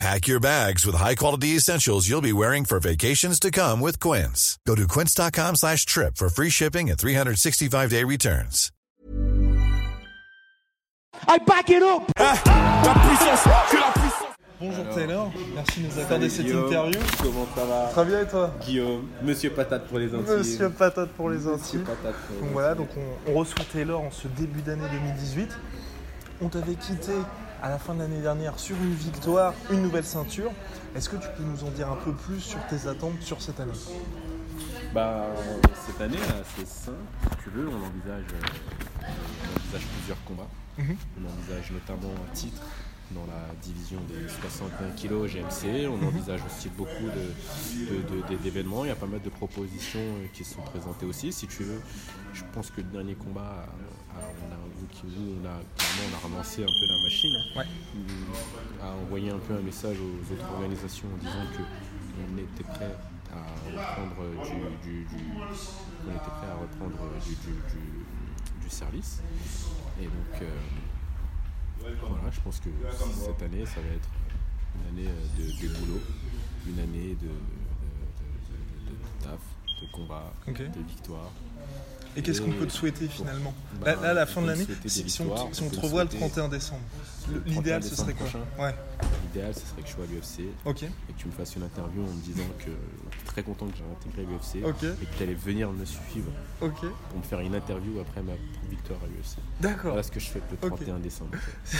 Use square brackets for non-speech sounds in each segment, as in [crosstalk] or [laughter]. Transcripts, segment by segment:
Pack your bags with high-quality essentials you'll be wearing for vacations to come with Quince. Go to quince.com slash trip for free shipping and 365-day returns. I back it up La puissance, que la puissance Bonjour Taylor, merci de nous accorder cette Guillaume, interview. Comment ça va? Très bien et toi? Guillaume, Monsieur Patate pour les Antilles. Monsieur Patate pour les Monsieur Antilles. Patate pour les Donc voilà, donc on, on reçoit Taylor en ce début d'année 2018. On t'avait quitté à la fin de l'année dernière sur une victoire, une nouvelle ceinture. Est-ce que tu peux nous en dire un peu plus sur tes attentes sur cette année? Bah, cette année, c'est simple. Si tu veux, on envisage, euh, on envisage plusieurs combats. Mhm. On envisage notamment un titre dans la division des 61 kg GMC. On envisage aussi beaucoup de- de- de- de- d'événements. Il y a pas mal de propositions euh, qui sont présentées aussi. Si tu veux, je pense que le dernier combat, on a, nous, on a, clairement, on a relancé un peu la machine. Ouais. a envoyé un peu un message aux autres organisations en disant que on était prêt à reprendre du, du- du- on était prêt à reprendre du, service. Et donc euh, voilà, je pense que cette année, ça va être une année euh, de, de boulot, une année de, taf, de combat, de victoire. Et qu'est-ce qu'on peut te souhaiter finalement Bah, Là, là, à la fin de l'année, si, si on, si on te revoit le souhaiter- 31 décembre, l'idéal 31 ce serait quoi Ouais, L'idéal, ce serait que je sois à l'UFC et que tu me fasses une interview en me disant que très content que j'ai intégré l'UFC et que tu allais venir me suivre pour me faire une interview après ma victoire à l'UFC. D'accord. Voilà ce que je fais le Ok. 31 décembre.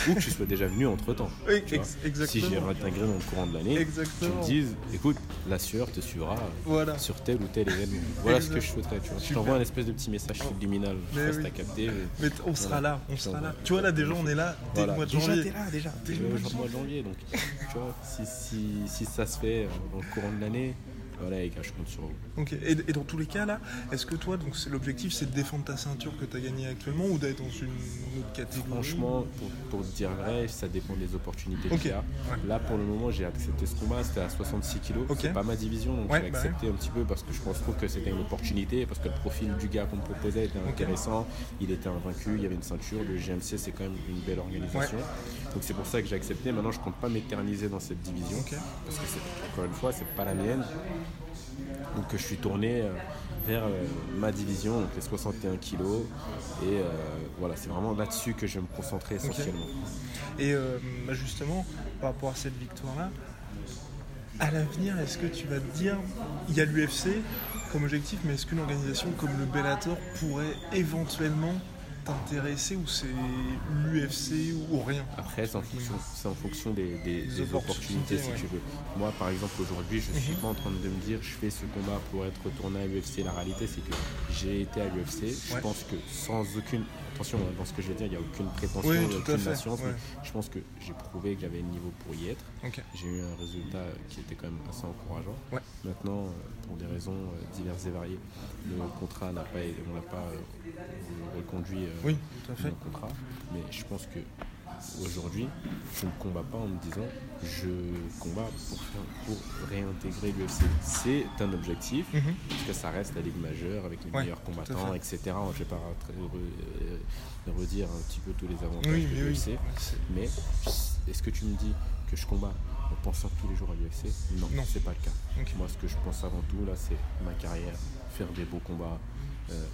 Ou que tu sois déjà venu entre temps. Oui, ex- exactement. Si j'ai intégré dans le courant de l'année, tu me dises, écoute, la sueur te suivra Voilà. sur tel ou tel événement. Voilà ce que je souhaiterais. Tu vois. Je t'envoie un espèce de petit message subliminal. Je sais pas si oui. t'as capté. mais- on sera là, on sera là. Tu vois là déjà on est là dès Voilà. le mois de Déjà, janvier. t'es là déjà. Dès le Le mois de mois de janvier. Donc, tu vois, si, si, si ça se fait euh, dans le courant de l'année, voilà, gars, je compte sur vous. Et, et dans tous les cas là, est-ce que toi donc l'objectif c'est de défendre ta ceinture que tu as gagnée actuellement ou d'être dans une, une autre catégorie? Franchement, pour, pour te dire vrai, ça dépend des opportunités qu'il y a. Ouais. Là, pour le moment, j'ai accepté ce combat. C'était à 66 kg. Ok. C'est pas ma division, donc Ouais, j'ai bah accepté un petit peu parce que je pense trouve que c'était une opportunité, parce que le profil du gars qu'on me proposait était intéressant. Il était invaincu, il y avait une ceinture. Le GMC, c'est quand même une belle organisation. Donc c'est pour ça que j'ai accepté. Maintenant, je compte pas m'éterniser dans cette division parce que encore une fois, c'est pas la mienne. Donc je suis tourné euh, vers euh, ma division, donc les 61 kilos. Et euh, voilà, c'est vraiment là-dessus que je vais me concentrer essentiellement. Et bah, justement, par rapport à cette victoire-là, à l'avenir, est-ce que tu vas te dire, il y a l'UFC comme objectif, mais est-ce qu'une organisation comme le Bellator pourrait éventuellement t'intéresser ou c'est l'UFC ou rien Après, c'est en fonction, c'est en fonction des, des- Des des opportunités, opportunités, si ouais. tu veux. Moi, par exemple, aujourd'hui, je ne suis pas en train de me dire je fais ce combat pour être retourné à l'UFC. La réalité, c'est que j'ai été à l'UFC. Je Ouais. pense que sans aucune. Attention, hein, dans ce que je vais dire, il n'y a aucune prétention, Oui, tout aucune assurance. ouais. je pense que j'ai prouvé que j'avais le niveau pour y être. J'ai eu un résultat qui était quand même assez encourageant. Ouais. Maintenant, euh, pour des raisons euh, diverses et variées, le contrat n'a pas, on n'a pas euh, reconduit Oui, tout à fait. mon contrat. Mais je pense que aujourd'hui, je ne combats pas en me disant je combats pour, faire- pour réintégrer l'UFC. C'est un objectif, Mhm. parce que ça reste la Ligue majeure avec les Ouais, meilleurs combattants, etc. Je ne vais pas re- redire un petit peu tous les avantages Oui, de oui. l'UFC. Mais est-ce que tu me dis que je combats en pensant tous les jours à l'UFC Non, Non. c'est pas le cas. Moi, ce que je pense avant tout, là, c'est ma carrière, faire des beaux combats euh,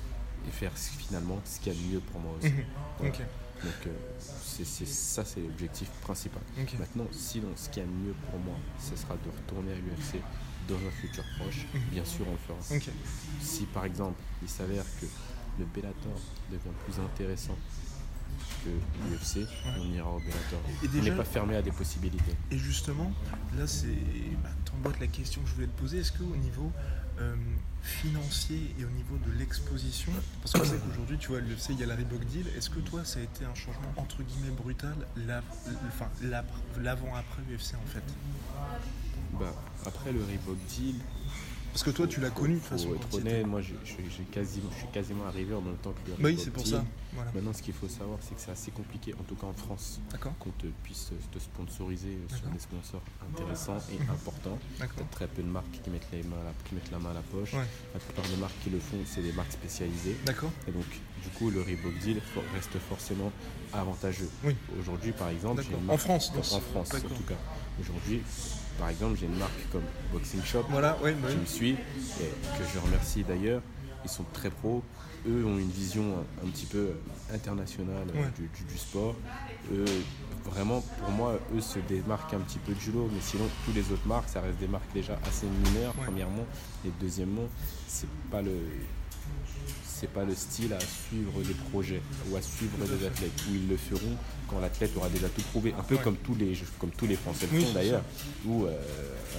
et faire ce- finalement ce qu'il y a de mieux pour moi aussi. Mhm. Voilà. Donc, euh, c'est c'est- ça, c'est l'objectif principal. Maintenant, sinon, ce qu'il y a de mieux pour moi, ce sera de retourner à l'UFC dans un futur proche. Bien sûr, on le fera. Mhm. Si par exemple, il s'avère que le Bellator devient plus intéressant que l'UFC, on ira au Bellator. Et on déjà- n'est pas fermé à des possibilités. Et justement, là, c'est bah, t'emboîtes la question que je voulais te poser. Est-ce qu'au niveau financier et au niveau de l'exposition, parce qu'on sait qu'aujourd'hui, tu vois, l'UFC, il y a la Reebok Deal. Est-ce que toi, ça a été un changement entre guillemets brutal, l'avant-après UFC en fait? Bah, après le Reebok Deal, Parce que toi, tu l'as connu de façon. être il honnête, moi j'ai quasiment, je suis quasiment arrivé en même temps que le Bah oui, c'est pour ça. Voilà. Maintenant, ce qu'il faut savoir, c'est que c'est assez compliqué, en tout cas en France, qu'on te puisse te sponsoriser sur des sponsors intéressants et importants. D'accord. T'as très peu de marques qui mettent, les mains à la, qui mettent la main à la poche. Ouais. La plupart des marques qui le font, c'est des marques spécialisées. D'accord. Et donc, du coup, le Reebok Deal reste forcément avantageux. Oui. Aujourd'hui, par exemple, En France, en, en France, en tout cas. Aujourd'hui, par exemple, j'ai une marque comme Boxing Shop Voilà, ouais, qui me suit et que je remercie d'ailleurs. Ils sont très pros. Eux ont une vision un, un petit peu internationale euh, Ouais. du, du- du sport. Eux, vraiment, pour moi, eux se démarquent un petit peu du lot. Mais sinon, toutes les autres marques, ça reste des marques déjà assez mineures, premièrement. Et deuxièmement, c'est pas le c'est pas le style à suivre des projets ou à suivre des athlètes où ils le feront quand l'athlète aura déjà tout prouvé. Un peu Ouais. comme tous les comme tous les Français le font d'ailleurs où euh,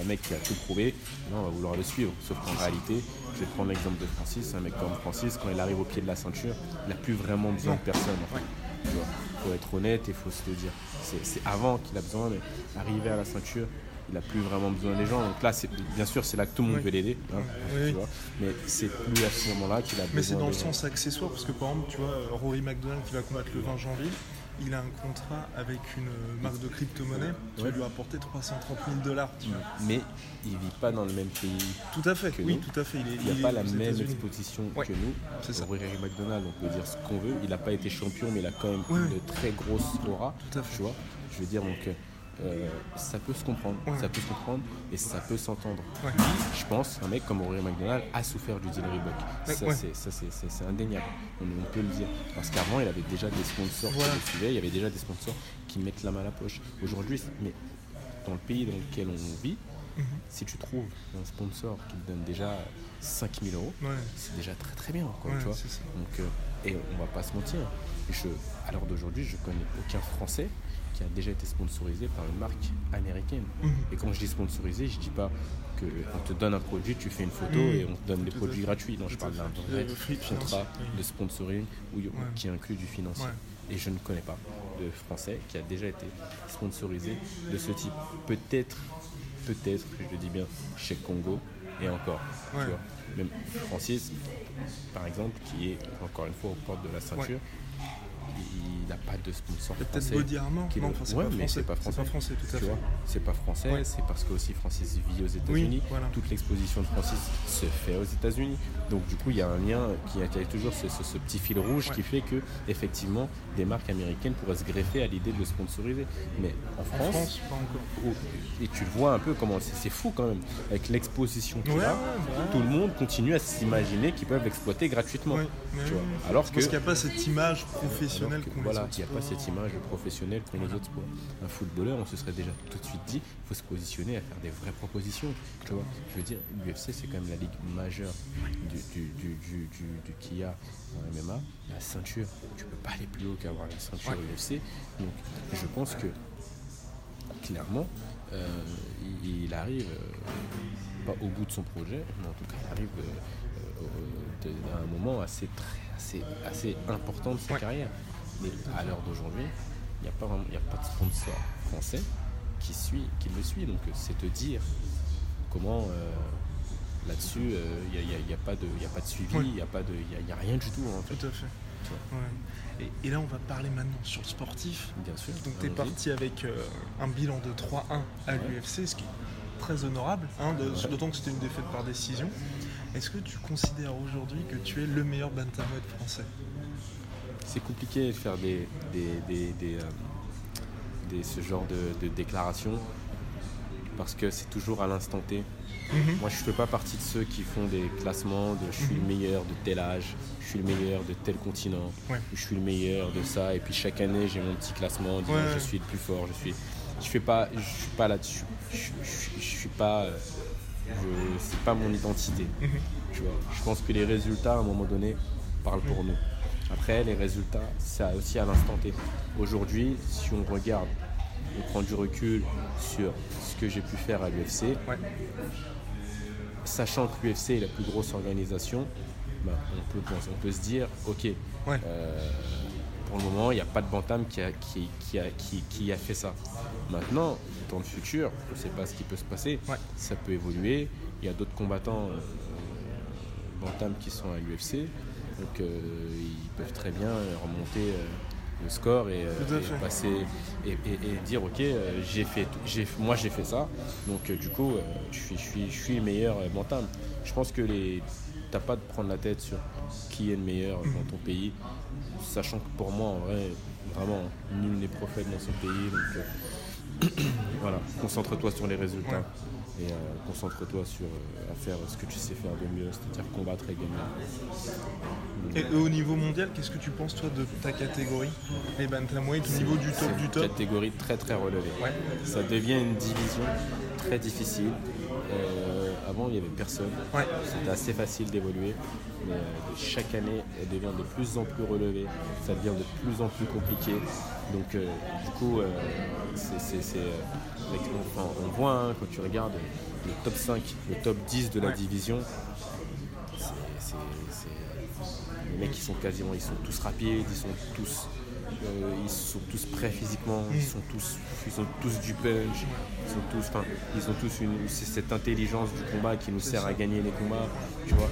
un mec qui a tout prouvé non, on va vouloir le suivre. Sauf qu'en réalité je vais prendre l'exemple de Francis un mec comme Francis quand il arrive au pied de la ceinture il n'a plus vraiment besoin de personne en fait. Tu vois, faut être honnête et faut se le dire. C'est c'est avant qu'il a besoin mais arriver à la ceinture il n'a plus vraiment besoin des gens donc là c'est bien sûr c'est là que tout le monde Oui. veut l'aider hein, Oui, tu oui. vois, mais c'est plus à ce moment là qu'il a besoin Mais c'est dans le gens. sens accessoire, parce que par exemple, tu vois, Rory McDonald qui va combattre le 20 janvier, il a un contrat avec une marque de crypto-monnaie qui Ouais. va lui rapporter 330 000 dollars. mais il vit pas dans le même pays. Tout à fait, Que oui, nous. tout à fait. Il a il pas la même exposition Ouais, que nous. c'est ça. Rory McDonald, on peut dire ce qu'on veut. Il n'a pas été champion, mais il a quand même Ouais, une très grosse aura. Tout à fait. Tu vois Je veux dire, donc, euh, ça peut se comprendre. Ouais. Ça peut se comprendre et ça peut s'entendre. Ouais. Je pense un mec comme Rory McDonald a souffert du Reebok. Ouais, Ça, ouais. c'est- indéniable. On, on peut le dire. Parce qu'avant, il avait déjà des sponsors Voilà. qui le suivaient. Il y avait déjà des sponsors qui mettent la main à la poche. Aujourd'hui, mais dans le pays dans lequel on vit, Mhm. si tu trouves un sponsor qui te donne déjà 5000 euros, Ouais, c'est déjà très très bien. Quoi, Ouais, tu vois. c'est ça. Donc, euh, et on va pas se mentir. Je, à l'heure d'aujourd'hui, je connais aucun Français qui a déjà été sponsorisé par une marque américaine. Mhm. Et quand je dis sponsorisé, je dis pas que on te donne un produit, tu fais une photo Mhm. et on te donne des produits fait. gratuits. Non, je parle d'un vrai contrat de sponsoring où- Ouais. qui inclut du financier. Et je ne connais pas de Français qui a déjà été sponsorisé de ce type. Peut-être, peut-être, je dis bien, chez Congo et encore. tu vois. Même Francis, par exemple, qui est encore une fois aux portes de la ceinture, il n'a pas de sponsor peut-être français. Body Armor. qui Non, le- enfin, c'est Ouais, pas français. c'est pas français. tout à fait. c'est pas français, Ouais. c'est parce que aussi Francis vit aux États-Unis. voilà. Toute l'exposition de Francis se fait aux États-Unis. Donc du coup, il y a un lien qui a, toujours ce, ce- ce petit fil rouge Ouais. qui fait que effectivement, des marques américaines pourraient se greffer à l'idée de le sponsoriser. Mais en En France, pas encore. et tu vois un peu comment c'est fou quand même avec l'exposition qu'il a. bah. Tout le monde continue à s'imaginer qu'ils peuvent l'exploiter gratuitement. Oui, tu vois. oui. Alors que Parce qu'il n'y a pas cette image alors professionnelle les voilà, autres il n'y a pas cette image professionnelle qu'ont les autres sports. Un footballeur, on se serait déjà tout de suite dit, il faut se positionner à faire des vraies propositions. Tu vois, je veux dire, l'UFC c'est quand même la ligue majeure du, du, du, du, du- a en MMA. La ceinture, tu peux pas aller plus haut qu'avoir une ceinture Ouais. UFC. Donc, je pense que clairement, euh, il, il arrive euh, pas au bout de son projet, mais en tout cas, il arrive euh, à un moment assez, très- assez, assez important de sa Ouais. carrière. Mais à l'heure d'aujourd'hui, il n'y a, pas vraiment- il y a pas de sponsor français qui, suit, qui le suit. Donc, euh, c'est te dire comment euh, là-dessus, euh, il n'y a, y a pas de il y a pas de suivi, il Ouais. n'y a, pas de- il y a- il y a rien du tout en fait. Tout à fait. Ouais. Et, et là, on va parler maintenant sur le sportif. Bien sûr. Donc, tu es parti avec euh, un bilan de 3-1 à Ouais. l'UFC, ce qui est très honorable, hein, Ouais. d'autant que c'était une défaite par décision. Est-ce que tu considères aujourd'hui que tu es le meilleur bantamweight français? C'est compliqué de faire des, des, des- des, euh, ce genre de, de déclarations parce que c'est toujours à l'instant T. Mhm. Moi, je ne fais pas partie de ceux qui font des classements de je suis le meilleur de tel âge, je suis le meilleur de tel continent, Ouais. je suis le meilleur de ça, et puis chaque année j'ai mon petit classement en disant Ouais, je suis le plus fort, je suis. Je fais pas, je suis pas là-dessus. Je, je, je- je suis pas, euh, je- c'est pas mon identité. Mhm. Tu vois. Je pense que les résultats, à un moment donné, parlent pour nous. Après, les résultats, c'est aussi à l'instant T. Aujourd'hui, si on regarde, on prend du recul sur ce que j'ai pu faire à l'UFC, Ouais. sachant que l'UFC est la plus grosse organisation, ben, on, peut, penser- on peut se dire, ok, Ouais. euh, pour le moment, il n'y a pas de bantam qui a, qui, qui a, qui, qui a fait ça. Maintenant, dans le futur, je ne sais pas ce qui peut se passer, Ouais. ça peut évoluer. il y a d'autres combattants euh, bantam qui sont à l'UFC. Donc euh, ils peuvent très bien remonter euh, le score et, passer et, et- et dire ok j'ai fait j'ai moi j'ai fait ça donc du coup je suis je suis je suis le meilleur bantam. Je pense que les t'as pas de prendre la tête sur qui est le meilleur dans ton pays, sachant que pour moi en vrai vraiment nul n'est prophète dans son pays donc euh, [clears throat] voilà concentre-toi sur les résultats. Et euh, concentre-toi sur euh, à faire ce que tu sais faire de mieux, c'est-à-dire combattre et gagner. Et au niveau mondial, qu'est-ce que tu penses toi de ta catégorie? Les bantamweight au niveau du top du top catégorie très très relevée. Ouais. Ça devient une division très difficile. Euh, avant, il n'y avait personne. Ouais. C'était assez facile d'évoluer. Mais euh, chaque année, elle devient de plus en plus relevée. Ça devient de plus en plus compliqué. Donc, euh, du coup, euh, c'est, enfin, on voit hein, quand tu regardes le top 5, le top 10 de la Ouais. division, les mecs qui sont quasiment, ils sont tous rapides, ils sont tous, ils sont tous prêts physiquement, ils sont tous, ils ont tous du punch, ils sont tous, enfin, ils ont tous une, cette intelligence du combat qui nous sert à gagner les combats, tu vois.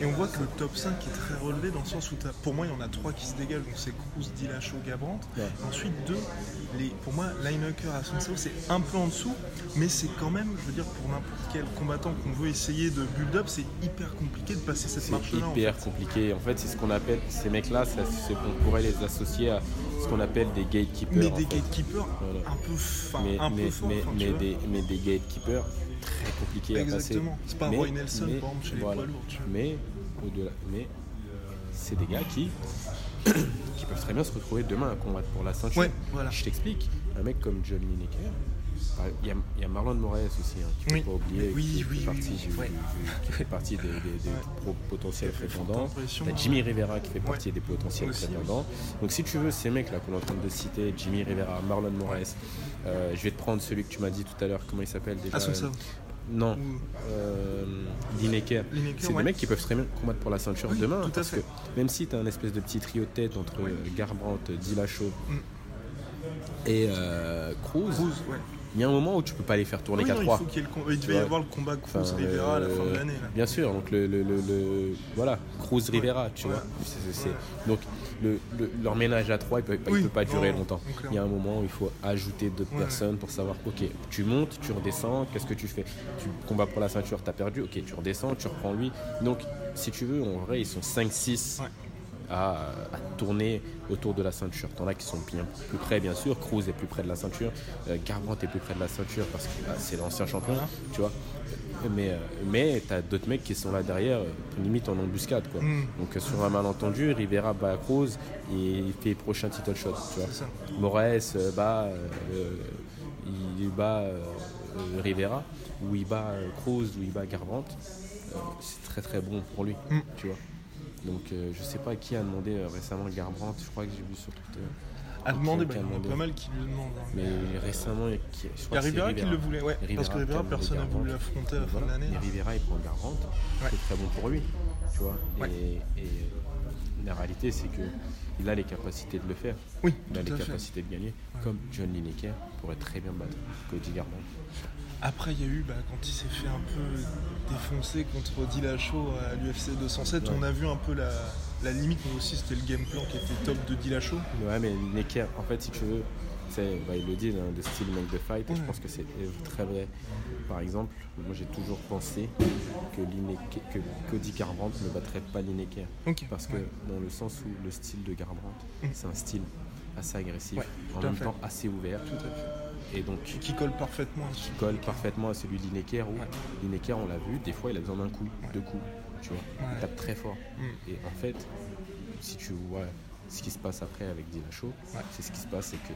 Et on voit que le top 5 est très relevé dans le sens où pour moi il y en a trois qui se dégagent, donc c'est Cruz, Dillashaw, Gabrant. Ouais. Ensuite deux, les, pour moi Lineker à Sunsao c'est un peu en dessous, mais c'est quand même, je veux dire pour n'importe quel combattant qu'on veut essayer de build up, c'est hyper compliqué de passer cette c'est marche-là. en hyper compliqué. En fait, c'est ce qu'on appelle, ces mecs-là, c'est qu'on pourrait les associer à ce qu'on appelle des gatekeepers. Mais des gatekeepers Voilà. un peu, fin, mais, un mais, peu fort, mais, enfin, tu mais vois. des, mais des gatekeepers très compliqués à passer. Exactement. C'est pas Mais- Roy Nelson mais- par exemple chez les voilà. poids lourds. tu vois. Mais au-delà, mais c'est des gars qui, [coughs] qui peuvent très bien se retrouver demain à combattre pour la ceinture. Ouais, voilà. Je t'explique. Un mec comme John Lineker, il y, a- il y a Marlon Moraes aussi, hein, qu'il ne Oui. faut pas oublier, Oui, qui, oui, fait oui, partie du- ouais. qui fait partie des, des- des pro- potentiels prétendants. T'as Jimmy Rivera qui fait Ouais. partie des potentiels Aussi, prétendants. Donc si tu veux, ces mecs-là qu'on est en train de citer, Jimmy Rivera, Marlon Moraes, euh, je vais te prendre celui que tu m'as dit tout à l'heure, comment il s'appelle déjà? Ah, Sunsao. Non, euh, Lineker. Lineker, C'est des mecs qui peuvent très bien combattre pour la ceinture demain. tout à parce fait. que même si tu as un espèce de petit trio de tête entre euh, Garbrandt, Dillashaw Mm. et euh, Cruz, Cruz, ouais. Il y a un moment où tu peux pas les faire tourner qu'à non, il, trois. faut qu'il y ait le combat. il devait y avoir le combat Cruz-Rivera à la fin de euh, l'année. Bien sûr, donc le, le, le- voilà, Cruz Rivera, tu vois. Donc le, le- leur ménage à trois, il peut, il Oui, peut pas durer longtemps. Il y a un moment où il faut ajouter d'autres personnes pour savoir, ok, tu montes, tu redescends, qu'est-ce que tu fais? Tu combats pour la ceinture, tu as perdu, ok, tu redescends, tu reprends lui. Donc si tu veux, en vrai, ils sont 5-6 Ouais. À, à tourner autour de la ceinture. T'en as qui sont bien plus près, bien sûr. Cruz est plus près de la ceinture. Euh, Garbrandt est plus près de la ceinture parce que bah, c'est l'ancien champion, tu vois. Mais, euh, mais t'as d'autres mecs qui sont là derrière, euh, limite en embuscade, quoi. Mm. Donc euh, sur un malentendu, Rivera bat Cruz et il fait prochain title shot, tu vois. Moraes euh, bat, euh, euh, il bat euh, euh, Rivera, ou il bat euh, Cruz, ou il bat Garbrandt. Euh, c'est très très bon pour lui, Mm. tu vois. Donc euh, je sais pas qui a demandé euh, récemment Garbrandt, je crois que j'ai vu sur Twitter. Demander, bah, a il y en a demandé. pas mal qui le demandent. hein. Mais récemment, il y a qui- je Il y crois a que c'est Rivera qui le voulait, ouais. Rivera parce que qui a Rivera, demandé personne n'a voulu Garbrandt. l'affronter à la fin Voilà. de l'année. Et. Rivera, il prend Garbrandt, Ouais. c'est très bon pour lui, tu vois. Ouais. Et, et la réalité, c'est que il a les capacités de le faire. Oui, Il a tout les à fait. capacités de gagner, comme John Lineker pourrait très bien battre Cody Garbrandt. Après, il y a eu, bah, quand il s'est fait un peu défoncer contre Dillashaw à l'UFC 207, Ouais. on a vu un peu la, la limite, mais aussi c'était le game plan qui était top de Dillashaw. Ouais, mais Lineker, en fait, si tu veux, c'est, bah, il le dit, hein, de style make the fight, et je pense que c'est très vrai. Par exemple, moi j'ai toujours pensé que, Lineker, que Cody Garbrandt ne battrait pas Lineker. Parce que Ouais. dans le sens où le style de Garbrandt, Mm. c'est un style assez agressif, Ouais, en même fait. temps assez ouvert, Tout à fait. Et donc Qui colle parfaitement à qui colle parfaitement à celui de Lineker où Ouais. Lineker, on l'a vu, des fois il a besoin d'un coup, deux coups, tu vois, il tape très fort. Mm. Et en fait, si tu vois ce qui se passe après avec Ouais. c'est ce qui se passe, c'est que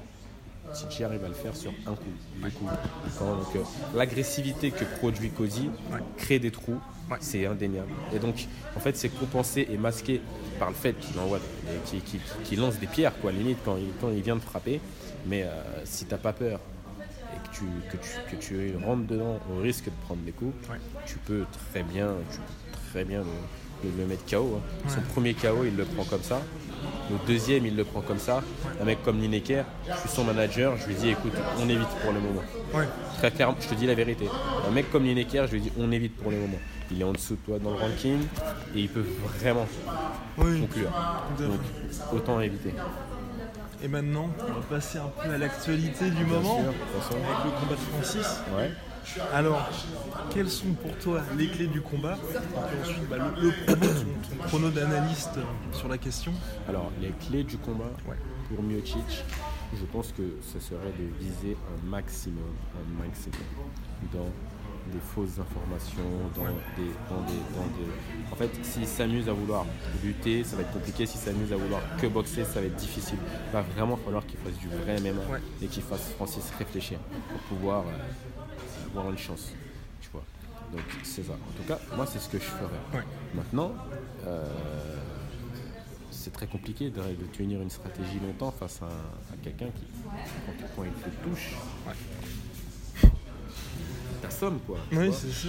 si tu arrives à le faire sur un coup, deux coups, donc, euh, l'agressivité que produit Cody crée des trous, Ouais. c'est indéniable. Et donc, en fait, c'est compensé et masqué par le fait qu'il envoie, qu'il lance des pierres, quoi, limite quand il, quand il vient de frapper. Mais euh, si t'as pas peur tu, que, tu, que tu rentres dedans au risque de prendre des coups, Ouais. tu peux très bien, tu peux très bien le, le- le mettre KO. hein. Son premier KO, il le prend comme ça. Le deuxième, il le prend comme ça. Un mec comme Lineker, je suis son manager, je lui dis écoute, on évite pour le moment. Ouais. Très clairement, je te dis la vérité. Un mec comme Lineker, je lui dis on évite pour le moment. Il est en dessous de toi dans le ranking et il peut vraiment Oui. conclure. Donc autant éviter. Et maintenant, on va passer un peu à l'actualité du moment. Sûr. Avec le combat de Francis. Ouais. Alors, quelles sont pour toi les clés du combat Et puis ensuite, bah, le, le prono, ton, ton chrono d'analyste sur la question. Alors, les clés du combat Ouais. pour Miocic, je pense que ce serait de viser un maximum, un maximum dans des fausses informations, dans, des, dans, des, dans des... En fait, s'il s'amuse à vouloir lutter, ça va être compliqué. S'il s'amuse à vouloir que boxer, ça va être difficile. Il va vraiment falloir qu'il fasse du vrai MMA Ouais. et qu'il fasse Francis réfléchir pour pouvoir euh, avoir une chance. Tu vois. Donc c'est ça. En tout cas, moi c'est ce que je ferais. Ouais. Maintenant, euh, c'est très compliqué de, de tenir une stratégie longtemps face à, à quelqu'un qui, quand, quand il te touche, t'assommes quoi. tu Oui, c'est ça.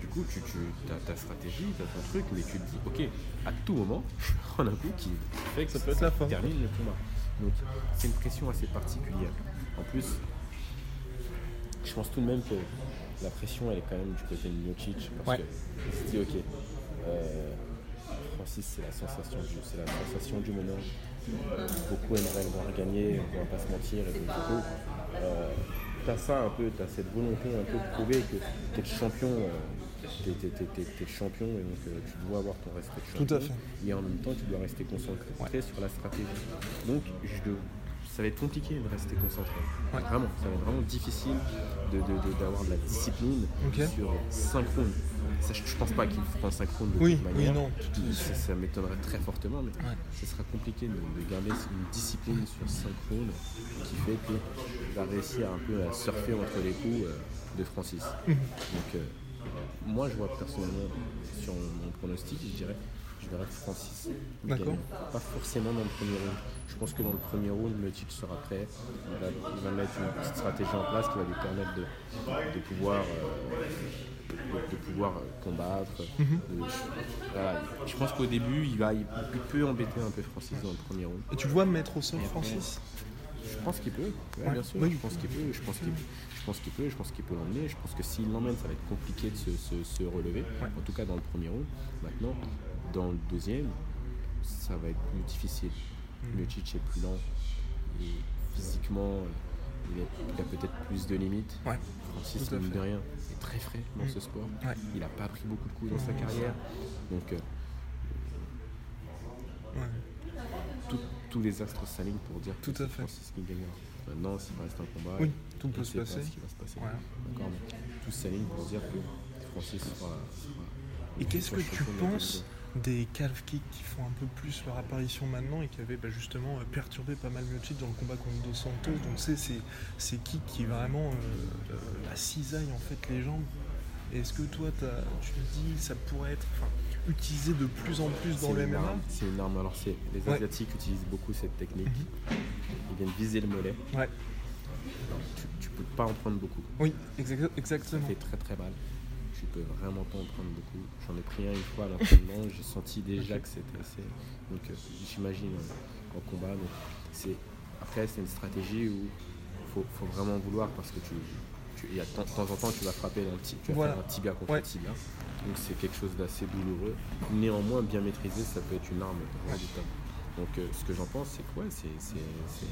Du coup, tu, tu as ta stratégie, tu as ton truc, mais tu te dis, ok, à tout moment, [laughs] je prendre un coup qui fait que Ça peut être la fin. termine le combat. Donc, c'est une pression assez particulière. En plus, je pense tout de même que la pression, elle est quand même du côté de Miocic, parce Ouais. que il se dit, ok, euh, Francis, c'est la sensation du, c'est la sensation du moment. Beaucoup aimeraient le voir gagner, on va pas se mentir, et donc, du coup, euh, t'as ça un peu, t'as cette volonté un peu de prouver que t'es le champion, euh, t'es, t'es- t'es- t'es- t'es le champion et donc euh, tu dois avoir ton respect de champion. Tout à fait. Et en même temps, tu dois rester concentré sur la stratégie. Donc, je ça va être compliqué de rester concentré. Ouais. Vraiment, ça va être vraiment difficile de, de- de- d'avoir de la discipline sur 5 rounds. Ça, je, je pense pas qu'il 5 rounds de Oui, toute oui, manière. non. Ça, ça m'étonnerait très fortement, mais Ouais. ce sera compliqué de, de garder une discipline sur 5 rounds qui fait qu'il va réussir un peu à surfer entre les coups euh, de Francis. Mhm. Donc, euh, moi, je vois personnellement sur mon pronostic, je dirais, je verrais Francis D'accord. gagner. Pas forcément dans le premier round. Je pense que dans le premier round, le titre sera prêt. Il va, il va mettre une petite stratégie en place qui va lui permettre de, de pouvoir, euh, de, de pouvoir euh, combattre. Mhm. De- voilà. Je pense qu'au début, il, va, il, il peut embêter un peu Francis dans le premier round. Et tu vois mettre au sol après, Francis? Je pense qu'il peut, ouais, Ouais. bien sûr. Oui. Je pense qu'il peut, je pense qu'il je pense qu'il peut, je pense qu'il peut l'emmener. Je pense que s'il l'emmène, ça va être compliqué de se, se- se relever. Ouais. En tout cas dans le premier round. Maintenant, dans le deuxième, ça va être plus difficile. Mm. Miocic est plus lent. Et physiquement, il, est- il a peut-être plus de limites. Ouais. Francis, à mine de rien, est très frais dans Mm. ce sport. Ouais. Il n'a pas pris beaucoup de coups dans sa carrière. Donc, euh, Ouais. tout- tous les astres s'alignent pour dire que Tout à c'est fait. Francis qui gagnera. Maintenant, s'il reste un combat, Oui, tout peut se pas passer. ce qui va se passer. Voilà. D'accord, mais tout s'aligne pour dire que Francis sera. sera- Et qu'est-ce que tu penses des calf kicks qui font un peu plus leur apparition maintenant et qui avaient bah, justement euh, perturbé pas mal Miocic dans le combat contre Dos Santos Donc c'est ces, ces kicks qui vraiment euh, euh, la cisaillent en fait les jambes. Est-ce que toi tu te dis ça pourrait être utilisé de plus en plus dans le MMA C'est une arme. Alors, c'est- les Ouais. Mhm. Asiatiques utilisent beaucoup cette technique. Ils viennent viser le mollet. Ouais, Tu, tu peux pas en prendre beaucoup. oui, exact- Ça exactement. fait très très mal. Tu peux vraiment pas en prendre beaucoup. J'en ai pris un une fois à l'entraînement. J'ai senti déjà que c'était assez. Donc, euh, j'imagine euh, en combat. Donc, c'est après c'est une stratégie où faut, faut vraiment vouloir parce que tu, tu il y a de temps en temps tu vas frapper dans le tu vas Voilà. faire un tibia contre Ouais. un tibia. Donc c'est quelque chose d'assez douloureux. Néanmoins bien maîtrisé, ça peut être une arme redoutable. Donc euh, ce que j'en pense c'est que ouais, c'est, c'est, c'est-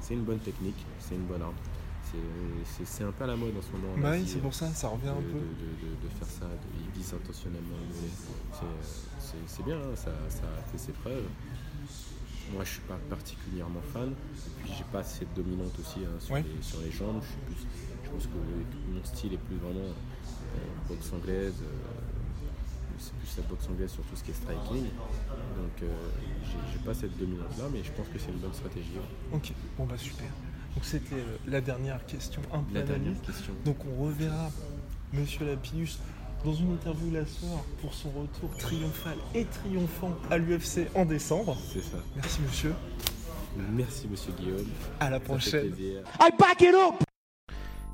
c'est une bonne technique, c'est une bonne arme. C'est, c'est, un peu à la mode en ce moment. en Bah oui, c'est pour ça, ça revient de, un peu. de- de- de faire ça, de, ils visent intentionnellement. C'est, euh, c'est, bien, hein, ça, ça a fait ses preuves. Moi, je suis pas particulièrement fan. Et puis, j'ai pas cette dominante aussi hein, sur, Ouais. les, sur les jambes. Je, suis plus, je pense que mon style est plus vraiment euh, boxe anglaise. euh, c'est plus la boxe anglaise sur tout ce qui est striking. Donc, euh, j'ai, pas cette dominante-là, mais je pense que c'est une bonne stratégie. Ok, bon bah super. Donc c'était euh, la dernière question un peu La dernière question. Donc on reverra Monsieur Lapillus dans une interview la soeur pour son retour triomphal et triomphant à l'UFC en décembre. C'est ça. Merci monsieur, Merci, monsieur Guillaume. à la Ça fait prochaine. plaisir.